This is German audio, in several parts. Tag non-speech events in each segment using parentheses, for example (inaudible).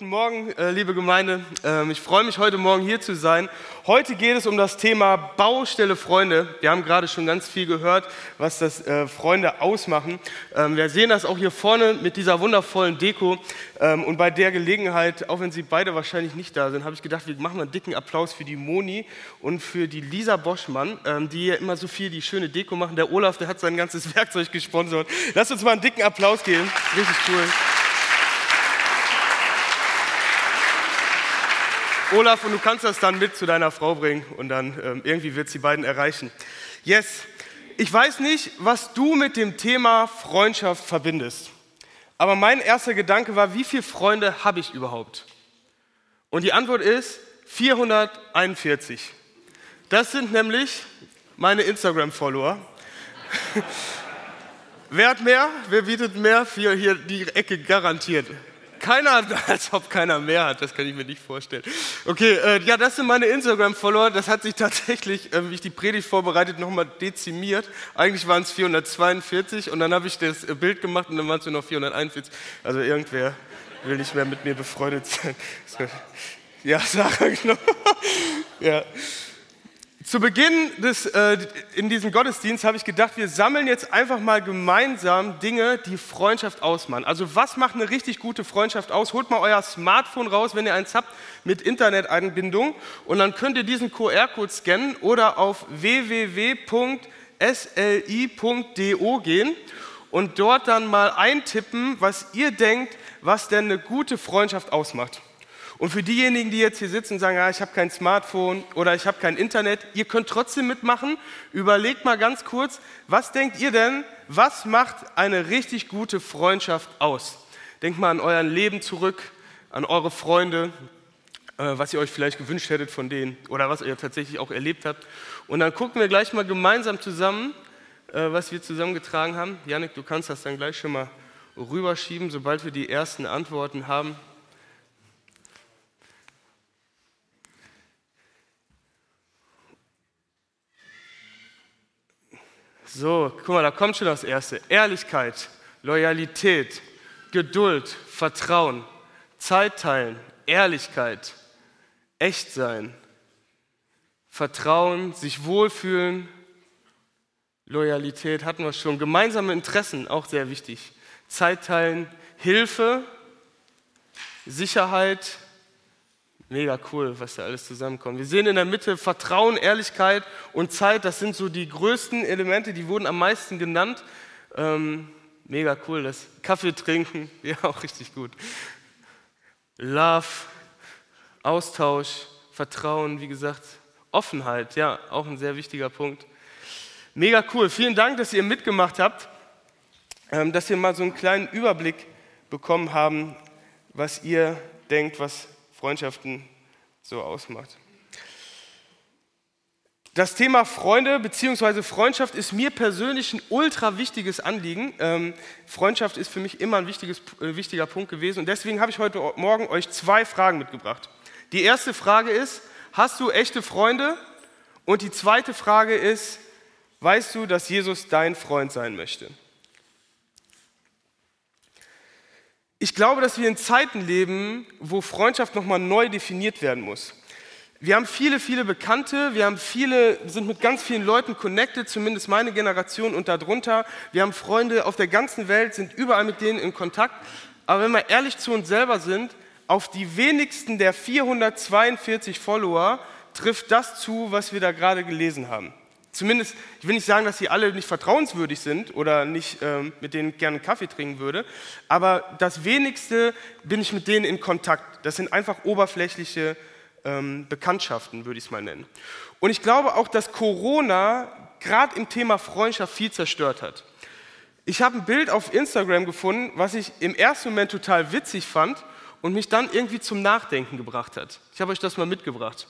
Äh, liebe Gemeinde. Ähm, ich freue mich, heute Morgen hier zu sein. Heute geht es um das Thema Baustelle Freunde. Wir haben gerade schon ganz viel gehört, was das äh, Freunde ausmachen. Ähm, wir sehen das auch hier vorne mit dieser wundervollen Deko. Ähm, und bei der Gelegenheit, auch wenn Sie beide wahrscheinlich nicht da sind, habe ich gedacht, wir machen einen dicken Applaus für die Moni und für die Lisa Boschmann, die ja immer so viel die schöne Deko machen. Der Olaf, der hat sein ganzes (laughs) Werkzeug gesponsert. Lass uns mal einen dicken Applaus geben. Richtig cool. Olaf, und du kannst das dann mit zu deiner Frau bringen und dann ähm, irgendwie wird sie beiden erreichen. Yes, ich weiß nicht, was du mit dem Thema Freundschaft verbindest. Aber mein erster Gedanke war, wie viele Freunde habe ich überhaupt? Und die Antwort ist 441. Das sind nämlich meine Instagram-Follower. (laughs) Wer hat mehr? Wer bietet mehr? Für hier die Ecke garantiert keiner, (laughs) als ob keiner mehr hat, das kann ich mir nicht vorstellen. Okay, äh, ja, das sind meine Instagram-Follower. Das hat sich tatsächlich, äh, wie ich die Predigt vorbereitet, nochmal dezimiert. Eigentlich waren es 442 und dann habe ich das äh, Bild gemacht und dann waren es nur noch 441. Also irgendwer will nicht mehr mit mir befreundet sein. (laughs) Ja, Sarah, genau. (laughs) ja. Zu Beginn des, äh, in diesem Gottesdienst habe ich gedacht, wir sammeln jetzt einfach mal gemeinsam Dinge, die Freundschaft ausmachen. Also was macht eine richtig gute Freundschaft aus? Holt mal euer Smartphone raus, wenn ihr eins habt, mit Internetanbindung und dann könnt ihr diesen QR-Code scannen oder auf www.sli.do gehen und dort dann mal eintippen, was ihr denkt, was denn eine gute Freundschaft ausmacht. Und für diejenigen, die jetzt hier sitzen und sagen, ja, ich habe kein Smartphone oder ich habe kein Internet, ihr könnt trotzdem mitmachen. Überlegt mal ganz kurz, was denkt ihr denn, was macht eine richtig gute Freundschaft aus? Denkt mal an euer Leben zurück, an eure Freunde, äh, was ihr euch vielleicht gewünscht hättet von denen oder was ihr tatsächlich auch erlebt habt. Und dann gucken wir gleich mal gemeinsam zusammen, äh, was wir zusammengetragen haben. Janik, du kannst das dann gleich schon mal rüberschieben, sobald wir die ersten Antworten haben. So, guck mal, da kommt schon das Erste. Ehrlichkeit, Loyalität, Geduld, Vertrauen, Zeit teilen, Ehrlichkeit, echt sein, Vertrauen, sich wohlfühlen, Loyalität hatten wir schon, gemeinsame Interessen, auch sehr wichtig. Zeit teilen, Hilfe, Sicherheit, Mega cool, was da alles zusammenkommt. Wir sehen in der Mitte Vertrauen, Ehrlichkeit und Zeit. Das sind so die größten Elemente, die wurden am meisten genannt. Ähm, mega cool, das Kaffee trinken, (laughs) ja auch richtig gut. Love, Austausch, Vertrauen, wie gesagt, Offenheit, ja, auch ein sehr wichtiger Punkt. Mega cool. Vielen Dank, dass ihr mitgemacht habt, ähm, dass wir mal so einen kleinen Überblick bekommen haben, was ihr denkt, was Freundschaften so ausmacht. Das Thema Freunde bzw. Freundschaft ist mir persönlich ein ultra wichtiges Anliegen. Ähm, Freundschaft ist für mich immer ein äh, wichtiger Punkt gewesen und deswegen habe ich heute Morgen euch zwei Fragen mitgebracht. Die erste Frage ist, hast du echte Freunde? Und die zweite Frage ist, weißt du, dass Jesus dein Freund sein möchte? Ich glaube, dass wir in Zeiten leben, wo Freundschaft nochmal neu definiert werden muss. Wir haben viele, viele Bekannte, wir haben viele, sind mit ganz vielen Leuten connected, zumindest meine Generation und darunter. Wir haben Freunde auf der ganzen Welt, sind überall mit denen in Kontakt. Aber wenn wir ehrlich zu uns selber sind, auf die wenigsten der 442 Follower trifft das zu, was wir da gerade gelesen haben zumindest, ich will nicht sagen, dass sie alle nicht vertrauenswürdig sind oder nicht ähm, mit denen gerne Kaffee trinken würde, aber das wenigste bin ich mit denen in Kontakt. Das sind einfach oberflächliche ähm, Bekanntschaften, würde ich es mal nennen. Und ich glaube auch, dass Corona gerade im Thema Freundschaft viel zerstört hat. Ich habe ein Bild auf Instagram gefunden, was ich im ersten Moment total witzig fand und mich dann irgendwie zum Nachdenken gebracht hat. Ich habe euch das mal mitgebracht.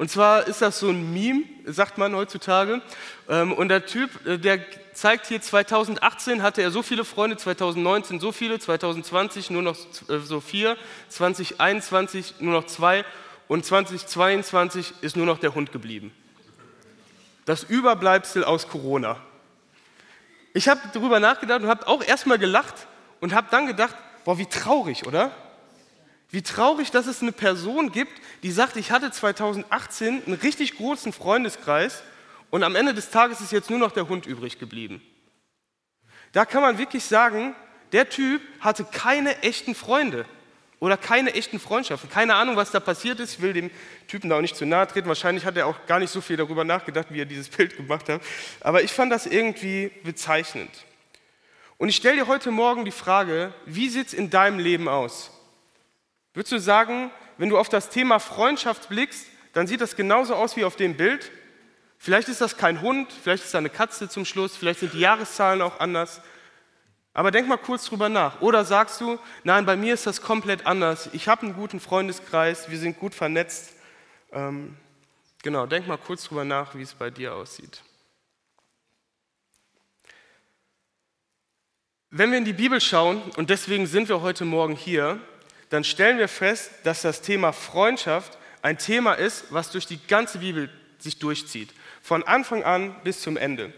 Und zwar ist das so ein Meme, sagt man heutzutage. Ähm, und der Typ, äh, der zeigt hier, 2018 hatte er so viele Freunde, 2019 so viele, 2020 nur noch äh, so vier, 2021 nur noch zwei und 2022 ist nur noch der Hund geblieben. Das Überbleibsel aus Corona. Ich habe darüber nachgedacht und habe auch erstmal gelacht und habe dann gedacht, boah, wie traurig, oder? Wie traurig, dass es eine Person gibt, die sagt, ich hatte 2018 einen richtig großen Freundeskreis und am Ende des Tages ist jetzt nur noch der Hund übrig geblieben. Da kann man wirklich sagen, der Typ hatte keine echten Freunde oder keine echten Freundschaften. Keine Ahnung, was da passiert ist. Ich will dem Typen da auch nicht zu nahe treten. Wahrscheinlich hat er auch gar nicht so viel darüber nachgedacht, wie er dieses Bild gemacht hat. Aber ich fand das irgendwie bezeichnend. Und ich stelle dir heute Morgen die Frage, wie sieht es in deinem Leben aus? Würdest du sagen, wenn du auf das Thema Freundschaft blickst, dann sieht das genauso aus wie auf dem Bild? Vielleicht ist das kein Hund, vielleicht ist da eine Katze zum Schluss, vielleicht sind die Jahreszahlen auch anders. Aber denk mal kurz drüber nach. Oder sagst du, nein, bei mir ist das komplett anders. Ich habe einen guten Freundeskreis, wir sind gut vernetzt. Ähm, genau, denk mal kurz drüber nach, wie es bei dir aussieht. Wenn wir in die Bibel schauen, und deswegen sind wir heute Morgen hier, dann stellen wir fest, dass das Thema Freundschaft ein Thema ist, was durch die ganze Bibel sich durchzieht. Von Anfang an bis zum Ende.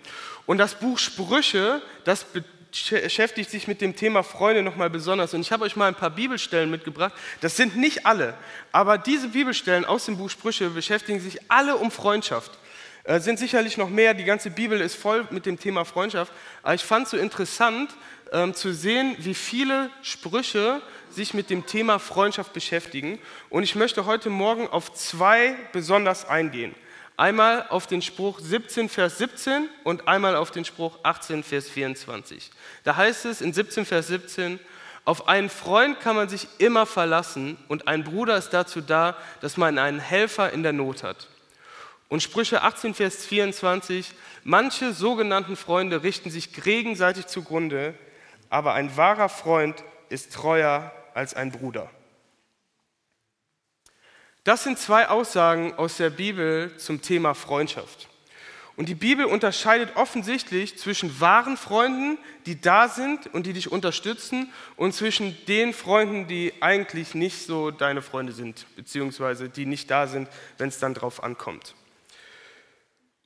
Und das Buch Sprüche, das beschäftigt sich mit dem Thema Freunde nochmal besonders. Und ich habe euch mal ein paar Bibelstellen mitgebracht. Das sind nicht alle, aber diese Bibelstellen aus dem Buch Sprüche beschäftigen sich alle um Freundschaft. Äh, sind sicherlich noch mehr, die ganze Bibel ist voll mit dem Thema Freundschaft. Aber ich fand es so interessant ähm, zu sehen, wie viele Sprüche sich mit dem Thema Freundschaft beschäftigen. Und ich möchte heute Morgen auf zwei besonders eingehen. Einmal auf den Spruch 17, Vers 17 und einmal auf den Spruch 18, Vers 24. Da heißt es in 17, Vers 17, auf einen Freund kann man sich immer verlassen und ein Bruder ist dazu da, dass man einen Helfer in der Not hat. Und Sprüche 18, Vers 24, manche sogenannten Freunde richten sich gegenseitig zugrunde, aber ein wahrer Freund ist treuer als ein Bruder. Das sind zwei Aussagen aus der Bibel zum Thema Freundschaft. Und die Bibel unterscheidet offensichtlich zwischen wahren Freunden, die da sind und die dich unterstützen, und zwischen den Freunden, die eigentlich nicht so deine Freunde sind, beziehungsweise die nicht da sind, wenn es dann drauf ankommt.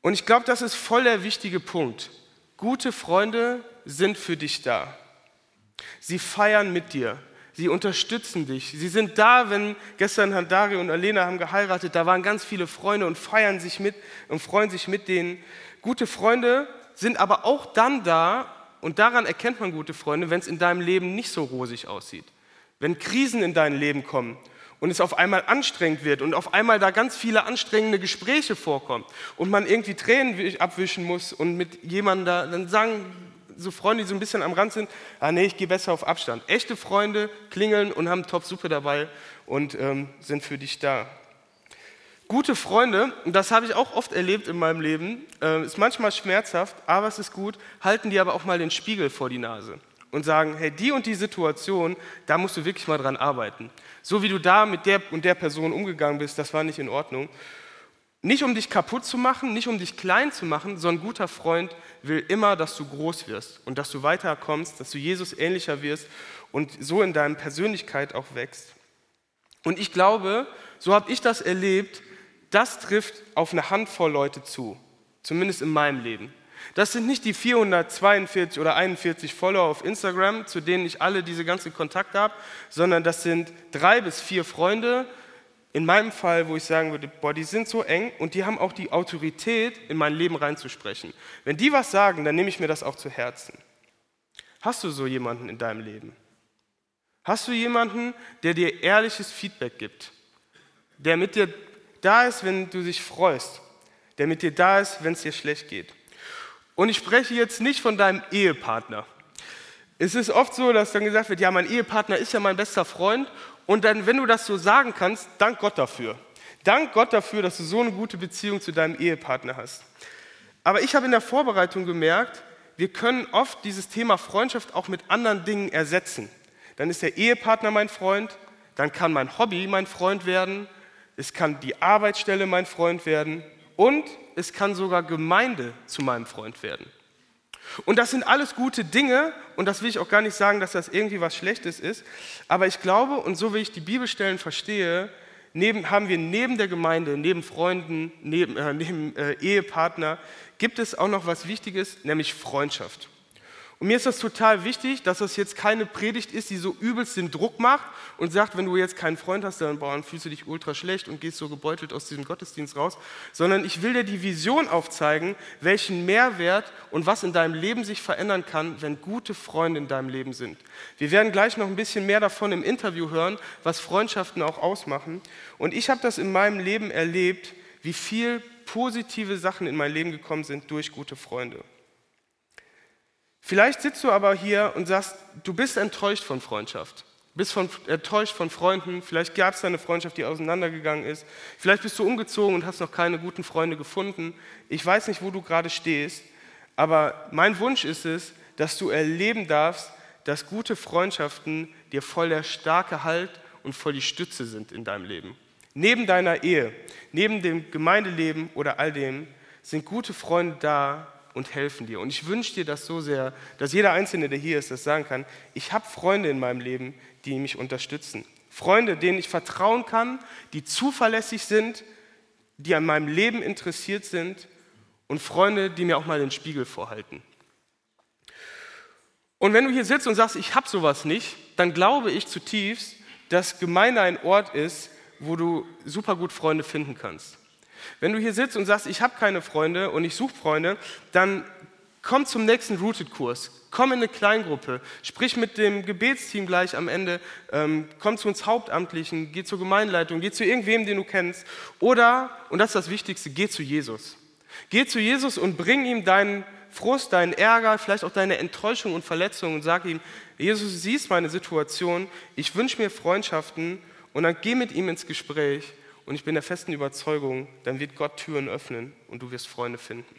Und ich glaube, das ist voll der wichtige Punkt. Gute Freunde sind für dich da. Sie feiern mit dir. Sie unterstützen dich. Sie sind da, wenn gestern haben Dario und Alena haben geheiratet, da waren ganz viele Freunde und feiern sich mit und freuen sich mit denen. Gute Freunde sind aber auch dann da, und daran erkennt man gute Freunde, wenn es in deinem Leben nicht so rosig aussieht. Wenn Krisen in dein Leben kommen und es auf einmal anstrengend wird und auf einmal da ganz viele anstrengende Gespräche vorkommen und man irgendwie Tränen abwischen muss und mit jemandem da, dann sagen so Freunde, die so ein bisschen am Rand sind, ah nee, ich gehe besser auf Abstand. Echte Freunde klingeln und haben Top-Suppe dabei und ähm, sind für dich da. Gute Freunde, und das habe ich auch oft erlebt in meinem Leben, äh, ist manchmal schmerzhaft, aber es ist gut, halten die aber auch mal den Spiegel vor die Nase und sagen, hey, die und die Situation, da musst du wirklich mal dran arbeiten. So wie du da mit der und der Person umgegangen bist, das war nicht in Ordnung. Nicht um dich kaputt zu machen, nicht um dich klein zu machen, sondern ein guter Freund will immer, dass du groß wirst und dass du weiterkommst, dass du Jesus ähnlicher wirst und so in deiner Persönlichkeit auch wächst. Und ich glaube, so habe ich das erlebt, das trifft auf eine Handvoll Leute zu, zumindest in meinem Leben. Das sind nicht die 442 oder 41 Follower auf Instagram, zu denen ich alle diese ganzen Kontakte habe, sondern das sind drei bis vier Freunde, in meinem Fall, wo ich sagen würde, boah, die sind so eng und die haben auch die Autorität, in mein Leben reinzusprechen. Wenn die was sagen, dann nehme ich mir das auch zu Herzen. Hast du so jemanden in deinem Leben? Hast du jemanden, der dir ehrliches Feedback gibt? Der mit dir da ist, wenn du dich freust? Der mit dir da ist, wenn es dir schlecht geht? Und ich spreche jetzt nicht von deinem Ehepartner. Es ist oft so, dass dann gesagt wird, ja, mein Ehepartner ist ja mein bester Freund und dann, wenn du das so sagen kannst, dank Gott dafür. Dank Gott dafür, dass du so eine gute Beziehung zu deinem Ehepartner hast. Aber ich habe in der Vorbereitung gemerkt, wir können oft dieses Thema Freundschaft auch mit anderen Dingen ersetzen. Dann ist der Ehepartner mein Freund, dann kann mein Hobby mein Freund werden, es kann die Arbeitsstelle mein Freund werden und es kann sogar Gemeinde zu meinem Freund werden. Und das sind alles gute Dinge und das will ich auch gar nicht sagen, dass das irgendwie was Schlechtes ist, aber ich glaube und so wie ich die Bibelstellen verstehe, neben, haben wir neben der Gemeinde, neben Freunden, neben, äh, neben äh, Ehepartner, gibt es auch noch was Wichtiges, nämlich Freundschaft. Und mir ist das total wichtig, dass das jetzt keine Predigt ist, die so übelst den Druck macht und sagt, wenn du jetzt keinen Freund hast, dann, boah, dann fühlst du dich ultra schlecht und gehst so gebeutelt aus diesem Gottesdienst raus, sondern ich will dir die Vision aufzeigen, welchen Mehrwert und was in deinem Leben sich verändern kann, wenn gute Freunde in deinem Leben sind. Wir werden gleich noch ein bisschen mehr davon im Interview hören, was Freundschaften auch ausmachen. Und ich habe das in meinem Leben erlebt, wie viel positive Sachen in mein Leben gekommen sind durch gute Freunde. Vielleicht sitzt du aber hier und sagst, du bist enttäuscht von Freundschaft, bist von, enttäuscht von Freunden, vielleicht gab es eine Freundschaft, die auseinandergegangen ist, vielleicht bist du umgezogen und hast noch keine guten Freunde gefunden. Ich weiß nicht, wo du gerade stehst, aber mein Wunsch ist es, dass du erleben darfst, dass gute Freundschaften dir voll der starke Halt und voll die Stütze sind in deinem Leben. Neben deiner Ehe, neben dem Gemeindeleben oder all dem sind gute Freunde da, und helfen dir. Und ich wünsche dir das so sehr, dass jeder Einzelne, der hier ist, das sagen kann. Ich habe Freunde in meinem Leben, die mich unterstützen. Freunde, denen ich vertrauen kann, die zuverlässig sind, die an meinem Leben interessiert sind und Freunde, die mir auch mal den Spiegel vorhalten. Und wenn du hier sitzt und sagst, ich habe sowas nicht, dann glaube ich zutiefst, dass Gemeinde ein Ort ist, wo du super gut Freunde finden kannst. Wenn du hier sitzt und sagst, ich habe keine Freunde und ich suche Freunde, dann komm zum nächsten Rooted-Kurs. Komm in eine Kleingruppe, sprich mit dem Gebetsteam gleich am Ende, ähm, komm zu uns Hauptamtlichen, geh zur Gemeinleitung, geh zu irgendwem, den du kennst. Oder, und das ist das Wichtigste, geh zu Jesus. Geh zu Jesus und bring ihm deinen Frust, deinen Ärger, vielleicht auch deine Enttäuschung und Verletzung und sag ihm, Jesus, du siehst meine Situation, ich wünsche mir Freundschaften. Und dann geh mit ihm ins Gespräch und ich bin der festen Überzeugung, dann wird Gott Türen öffnen und du wirst Freunde finden.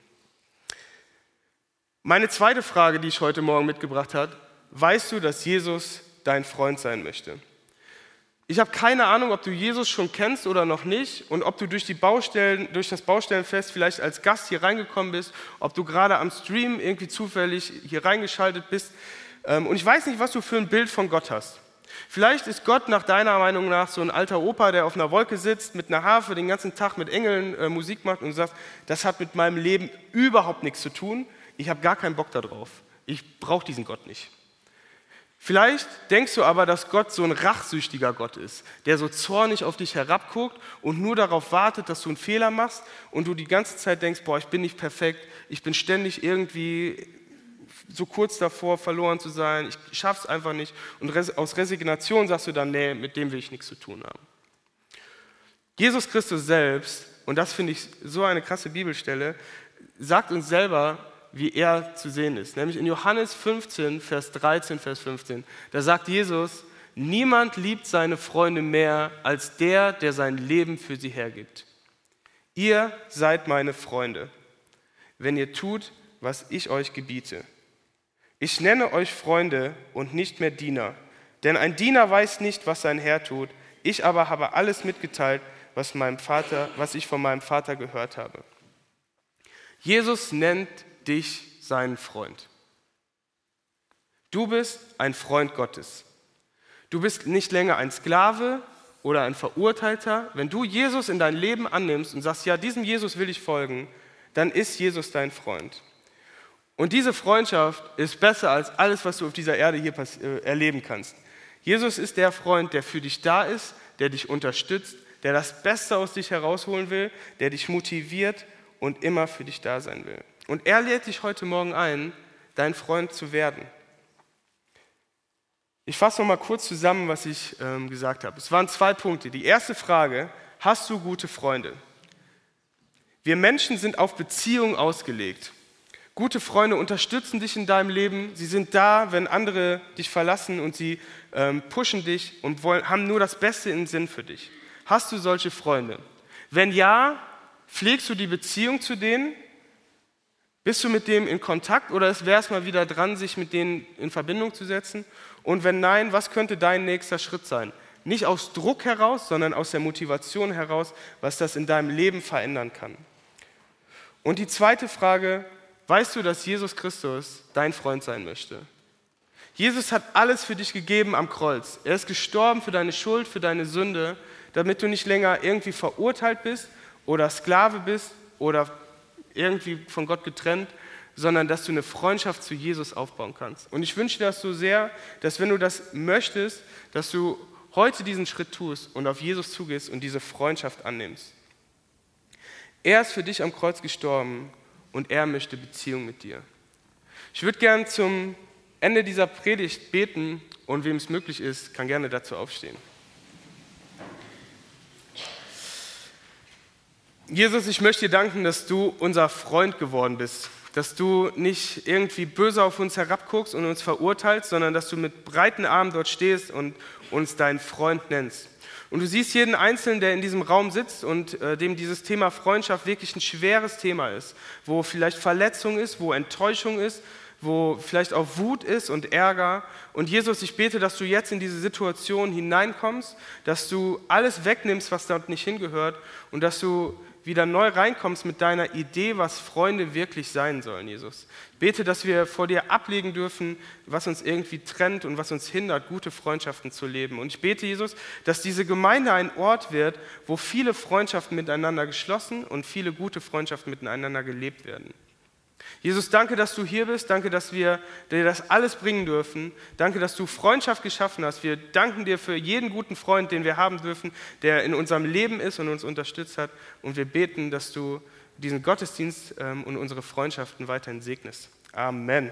Meine zweite Frage, die ich heute Morgen mitgebracht habe, weißt du, dass Jesus dein Freund sein möchte? Ich habe keine Ahnung, ob du Jesus schon kennst oder noch nicht und ob du durch, die Baustellen, durch das Baustellenfest vielleicht als Gast hier reingekommen bist, ob du gerade am Stream irgendwie zufällig hier reingeschaltet bist. Ähm, und ich weiß nicht, was du für ein Bild von Gott hast. Vielleicht ist Gott nach deiner Meinung nach so ein alter Opa, der auf einer Wolke sitzt, mit einer Harfe den ganzen Tag mit Engeln äh, Musik macht und sagt, das hat mit meinem Leben überhaupt nichts zu tun. Ich habe gar keinen Bock darauf. Ich brauche diesen Gott nicht. Vielleicht denkst du aber, dass Gott so ein rachsüchtiger Gott ist, der so zornig auf dich herabguckt und nur darauf wartet, dass du einen Fehler machst und du die ganze Zeit denkst, boah, ich bin nicht perfekt, ich bin ständig irgendwie so kurz davor, verloren zu sein, ich schaff's einfach nicht. Und aus Resignation sagst du dann, nee, mit dem will ich nichts zu tun haben. Jesus Christus selbst, und das finde ich so eine krasse Bibelstelle, sagt uns selber, wie er zu sehen ist. Nämlich in Johannes 15, Vers 13, Vers 15. Da sagt Jesus, niemand liebt seine Freunde mehr als der, der sein Leben für sie hergibt. Ihr seid meine Freunde, wenn ihr tut, was ich euch gebiete. Ich nenne euch Freunde und nicht mehr Diener, denn ein Diener weiß nicht, was sein Herr tut. Ich aber habe alles mitgeteilt, was, meinem Vater, was ich von meinem Vater gehört habe. Jesus nennt dich seinen Freund. Du bist ein Freund Gottes. Du bist nicht länger ein Sklave oder ein Verurteilter. Wenn du Jesus in dein Leben annimmst und sagst, ja, diesem Jesus will ich folgen, dann ist Jesus dein Freund. Und diese Freundschaft ist besser als alles, was du auf dieser Erde hier äh, erleben kannst. Jesus ist der Freund, der für dich da ist, der dich unterstützt, der das Beste aus dich herausholen will, der dich motiviert und immer für dich da sein will. Und er lädt dich heute Morgen ein, dein Freund zu werden. Ich fasse noch mal kurz zusammen, was ich ähm, gesagt habe. Es waren zwei Punkte. Die erste Frage, hast du gute Freunde? Wir Menschen sind auf Beziehung ausgelegt. Gute Freunde unterstützen dich in deinem Leben. Sie sind da, wenn andere dich verlassen und sie ähm, pushen dich und wollen, haben nur das Beste im Sinn für dich. Hast du solche Freunde? Wenn ja, pflegst du die Beziehung zu denen? Bist du mit dem in Kontakt oder wäre es mal wieder dran, sich mit denen in Verbindung zu setzen? Und wenn nein, was könnte dein nächster Schritt sein? Nicht aus Druck heraus, sondern aus der Motivation heraus, was das in deinem Leben verändern kann. Und die zweite Frage, weißt du, dass Jesus Christus dein Freund sein möchte? Jesus hat alles für dich gegeben am Kreuz. Er ist gestorben für deine Schuld, für deine Sünde, damit du nicht länger irgendwie verurteilt bist oder Sklave bist oder irgendwie von Gott getrennt, sondern dass du eine Freundschaft zu Jesus aufbauen kannst. Und ich wünsche dir das so sehr, dass wenn du das möchtest, dass du heute diesen Schritt tust und auf Jesus zugehst und diese Freundschaft annimmst. Er ist für dich am Kreuz gestorben und er möchte Beziehung mit dir. Ich würde gern zum Ende dieser Predigt beten und wem es möglich ist, kann gerne dazu aufstehen. Jesus, ich möchte dir danken, dass du unser Freund geworden bist, dass du nicht irgendwie böse auf uns herabguckst und uns verurteilst, sondern dass du mit breiten Armen dort stehst und uns deinen Freund nennst. Und du siehst jeden Einzelnen, der in diesem Raum sitzt und äh, dem dieses Thema Freundschaft wirklich ein schweres Thema ist, wo vielleicht Verletzung ist, wo Enttäuschung ist, wo vielleicht auch Wut ist und Ärger. Und Jesus, ich bete, dass du jetzt in diese Situation hineinkommst, dass du alles wegnimmst, was dort nicht hingehört und dass du wieder neu reinkommst mit deiner Idee, was Freunde wirklich sein sollen, Jesus. Ich bete, dass wir vor dir ablegen dürfen, was uns irgendwie trennt und was uns hindert, gute Freundschaften zu leben. Und ich bete, Jesus, dass diese Gemeinde ein Ort wird, wo viele Freundschaften miteinander geschlossen und viele gute Freundschaften miteinander gelebt werden. Jesus, danke, dass du hier bist. Danke, dass wir dir das alles bringen dürfen. Danke, dass du Freundschaft geschaffen hast. Wir danken dir für jeden guten Freund, den wir haben dürfen, der in unserem Leben ist und uns unterstützt hat. Und wir beten, dass du diesen Gottesdienst ähm, und unsere Freundschaften weiterhin segnest. Amen.